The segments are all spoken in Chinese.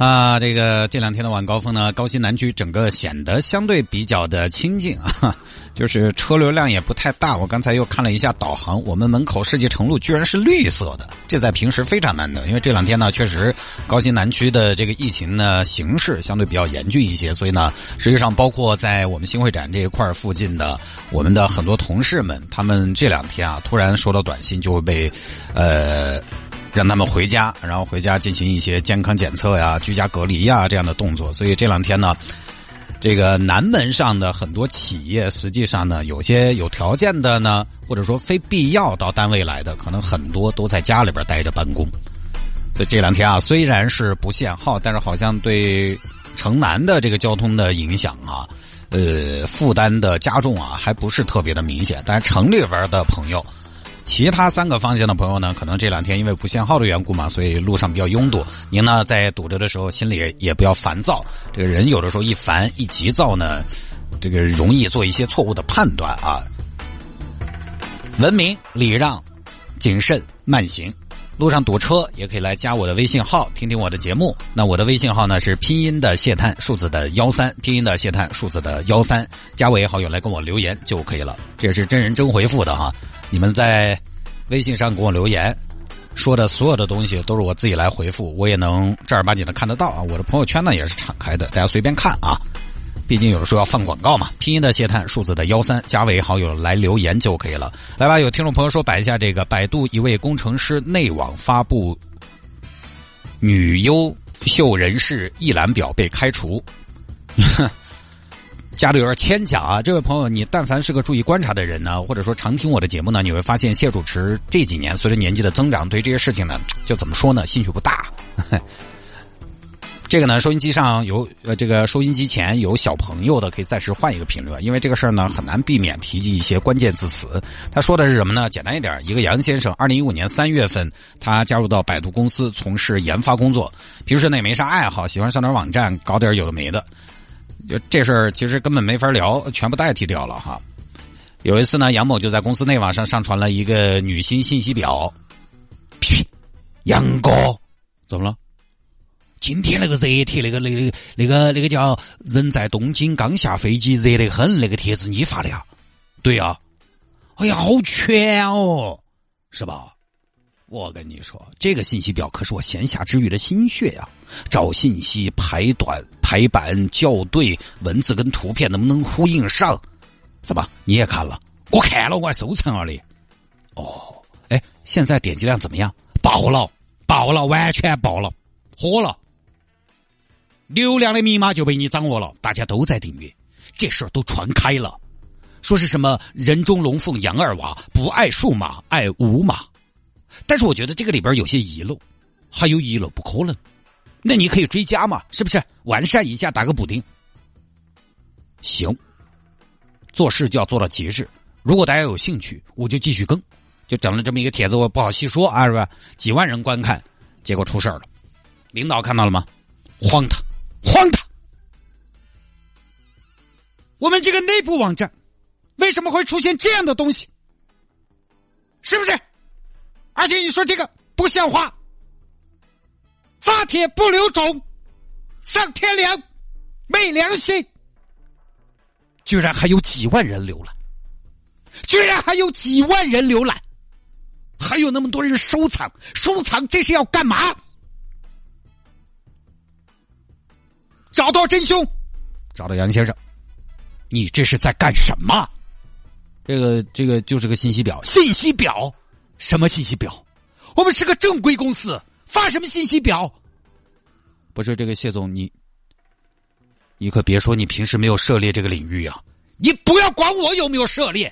啊，这个这两天的晚高峰呢，高新南区整个显得相对比较的清静啊，就是车流量也不太大。我刚才又看了一下导航，我们门口世纪城路居然是绿色的，这在平时非常难得。因为这两天呢，确实高新南区的这个疫情呢形势相对比较严峻一些，所以呢，实际上包括在我们新会展这一块附近的我们的很多同事们，他们这两天啊突然收到短信，就会被呃。让他们回家，然后回家进行一些健康检测呀、居家隔离呀这样的动作。所以这两天呢，这个南门上的很多企业，实际上呢，有些有条件的呢，或者说非必要到单位来的，可能很多都在家里边待着办公。所以这两天啊，虽然是不限号，但是好像对城南的这个交通的影响啊，呃，负担的加重啊，还不是特别的明显。但是城里边的朋友。其他三个方向的朋友呢，可能这两天因为不限号的缘故嘛，所以路上比较拥堵。您呢在堵着的时候，心里也不要烦躁。这个人有的时候一烦一急躁呢，这个容易做一些错误的判断啊。文明礼让，谨慎慢行。路上堵车也可以来加我的微信号，听听我的节目。那我的微信号呢是拼音的谢探，数字的幺三，拼音的谢探，数字的幺三，加为好友来跟我留言就可以了。这是真人真回复的哈。你们在微信上给我留言，说的所有的东西都是我自己来回复，我也能正儿八经的看得到啊。我的朋友圈呢也是敞开的，大家随便看啊。毕竟有的时候要放广告嘛。拼音的谢探，数字的幺三，加为好友来留言就可以了。来吧，有听众朋友说摆一下这个百度一位工程师内网发布女优秀人士一览表被开除，加的有点牵强啊。这位朋友，你但凡是个注意观察的人呢，或者说常听我的节目呢，你会发现谢主持这几年随着年纪的增长，对这些事情呢，就怎么说呢，兴趣不大。这个呢，收音机上有呃，这个收音机前有小朋友的，可以暂时换一个频率，因为这个事儿呢很难避免提及一些关键字词。他说的是什么呢？简单一点，一个杨先生，二零一五年三月份，他加入到百度公司从事研发工作，平时呢也没啥爱好，喜欢上点网站搞点有的没的。就这事儿其实根本没法聊，全部代替掉了哈。有一次呢，杨某就在公司内网上上传了一个女星信息表。杨哥，怎么了？今天那个热帖，那个那个那个那个叫“人在东京刚下飞机，热得很”那个帖子，你发的呀？对呀。哎呀，好全哦，是吧？我跟你说，这个信息表可是我闲暇之余的心血呀！找信息、排短、排版、校对，文字跟图片能不能呼应上？怎么你也看了？我看了，我还收藏了的。哦，哎，现在点击量怎么样？爆了，爆了，完全爆了，火了。流量的密码就被你掌握了，大家都在订阅，这事儿都传开了，说是什么人中龙凤杨二娃不爱数码爱五码，但是我觉得这个里边有些遗漏，还有遗漏不可能，那你可以追加嘛，是不是完善一下打个补丁？行，做事就要做到极致。如果大家有兴趣，我就继续更，就整了这么一个帖子，我不好细说啊，是吧？几万人观看，结果出事了，领导看到了吗？荒唐！荒唐！我们这个内部网站为什么会出现这样的东西？是不是？而且你说这个不像话，发帖不留种，丧天良，没良心，居然还有几万人浏览，居然还有几万人浏览，还有那么多人收藏，收藏这是要干嘛？找到真凶，找到杨先生，你这是在干什么？这个这个就是个信息表，信息表什么信息表？我们是个正规公司，发什么信息表？不是这个谢总，你你可别说你平时没有涉猎这个领域啊！你不要管我有没有涉猎，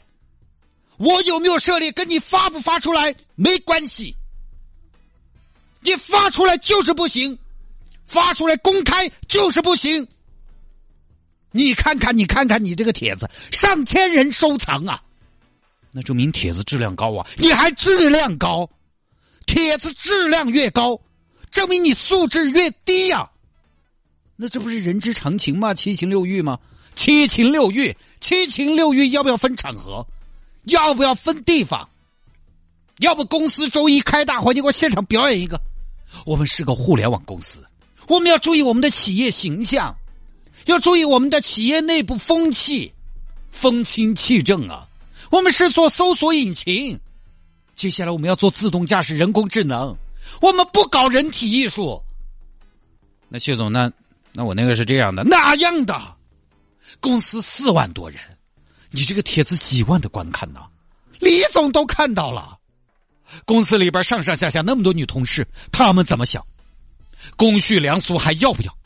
我有没有涉猎跟你发不发出来没关系，你发出来就是不行。发出来公开就是不行。你看看，你看看，你这个帖子上千人收藏啊，那证明帖子质量高啊！你还质量高，帖子质量越高，证明你素质越低呀。那这不是人之常情吗？七情六欲吗？七情六欲，七情六欲要不要分场合？要不要分地方？要不公司周一开大会，你给我现场表演一个。我们是个互联网公司，我们要注意我们的企业形象，要注意我们的企业内部风气，风清气正啊。我们是做搜索引擎，接下来我们要做自动驾驶、人工智能，我们不搞人体艺术。那谢总，那那我那个是这样的，哪样的？公司四万多人，你这个帖子几万的观看呢？李总都看到了，公司里边上上下下那么多女同事，他们怎么想？公序良俗还要不要？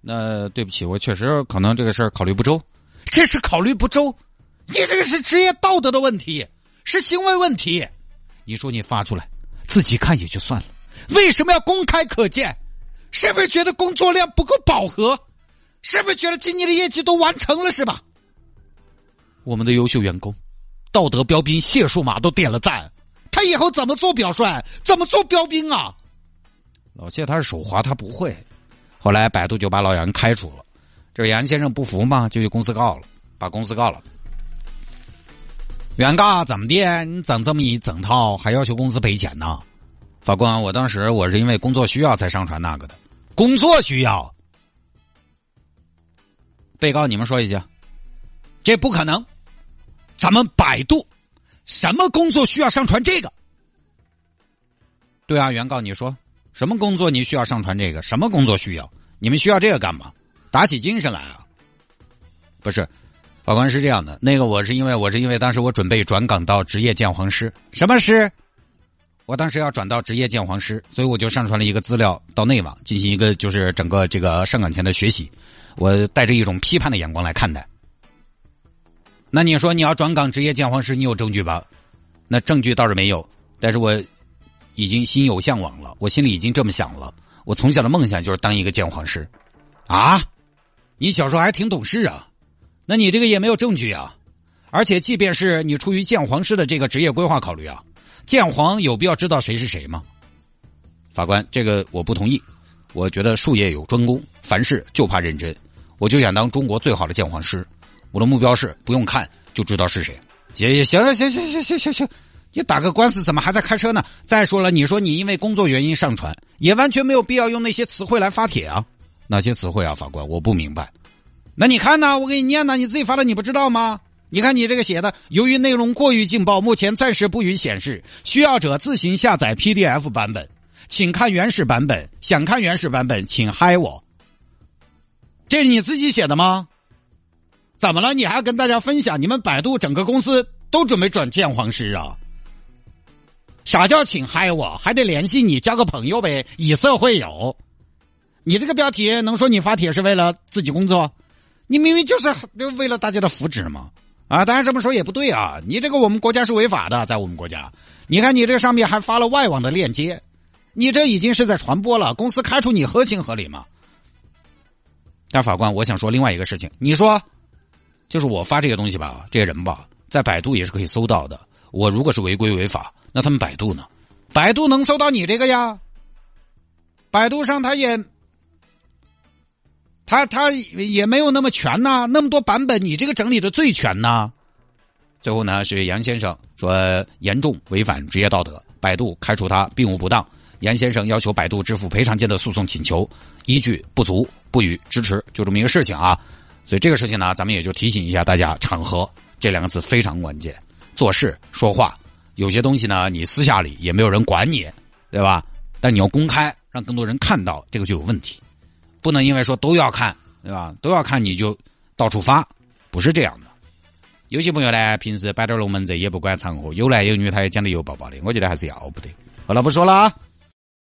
那对不起，我确实可能这个事儿考虑不周，这是考虑不周。你这个是职业道德的问题，是行为问题。你说你发出来，自己看也就算了，为什么要公开可见？是不是觉得工作量不够饱和？是不是觉得今年的业绩都完成了是吧？我们的优秀员工，道德标兵谢树马都点了赞，他以后怎么做表率？怎么做标兵啊？老谢他是手滑，他不会。后来百度就把老杨开除了，这杨先生不服嘛，就去公司告了，把公司告了。原告怎么的？你整这么一整套，还要求公司赔钱呢？法官，我当时我是因为工作需要才上传那个的，工作需要。被告，你们说一下，这不可能。咱们百度什么工作需要上传这个？对啊，原告，你说什么工作你需要上传这个？什么工作需要？你们需要这个干嘛？打起精神来啊！不是。法官是这样的，那个我是因为我是因为当时我准备转岗到职业鉴黄师，什么师？我当时要转到职业鉴黄师，所以我就上传了一个资料到内网进行一个就是整个这个上岗前的学习，我带着一种批判的眼光来看待。那你说你要转岗职业鉴黄师，你有证据吧？那证据倒是没有，但是我已经心有向往了，我心里已经这么想了，我从小的梦想就是当一个鉴黄师。啊，你小时候还挺懂事啊。那你这个也没有证据啊，而且即便是你出于鉴黄师的这个职业规划考虑啊，鉴黄有必要知道谁是谁吗？法官，这个我不同意。我觉得术业有专攻，凡事就怕认真。我就想当中国最好的鉴黄师，我的目标是不用看就知道是谁。行行行行行行行行行，你打个官司怎么还在开车呢？再说了，你说你因为工作原因上传，也完全没有必要用那些词汇来发帖啊。哪些词汇啊，法官？我不明白。那你看呢？我给你念呢，你自己发的，你不知道吗？你看你这个写的，由于内容过于劲爆，目前暂时不予显示，需要者自行下载 PDF 版本，请看原始版本。想看原始版本，请嗨我。这是你自己写的吗？怎么了？你还要跟大家分享？你们百度整个公司都准备转鉴黄师啊？啥叫请嗨我？还得联系你交个朋友呗，以色会友。你这个标题能说你发帖是为了自己工作？你明明就是为了大家的福祉嘛！啊，当然这么说也不对啊！你这个我们国家是违法的，在我们国家，你看你这上面还发了外网的链接，你这已经是在传播了。公司开除你合情合理吗？但法官，我想说另外一个事情，你说，就是我发这个东西吧，这些人吧，在百度也是可以搜到的。我如果是违规违法，那他们百度呢？百度能搜到你这个呀？百度上他也。他他也没有那么全呐，那么多版本，你这个整理的最全呐。最后呢，是杨先生说严重违反职业道德，百度开除他并无不当。杨先生要求百度支付赔偿金的诉讼请求依据不足，不予支持，就这么一个事情啊。所以这个事情呢，咱们也就提醒一下大家，场合这两个字非常关键。做事说话，有些东西呢，你私下里也没有人管你，对吧？但你要公开，让更多人看到，这个就有问题。不能因为说都要看，对吧？都要看你就到处发，不是这样的。有些朋友呢，平时摆点龙门阵也不管场合，有男有女，他也讲的油爆爆的，我觉得还是要不得。好了，不说了啊。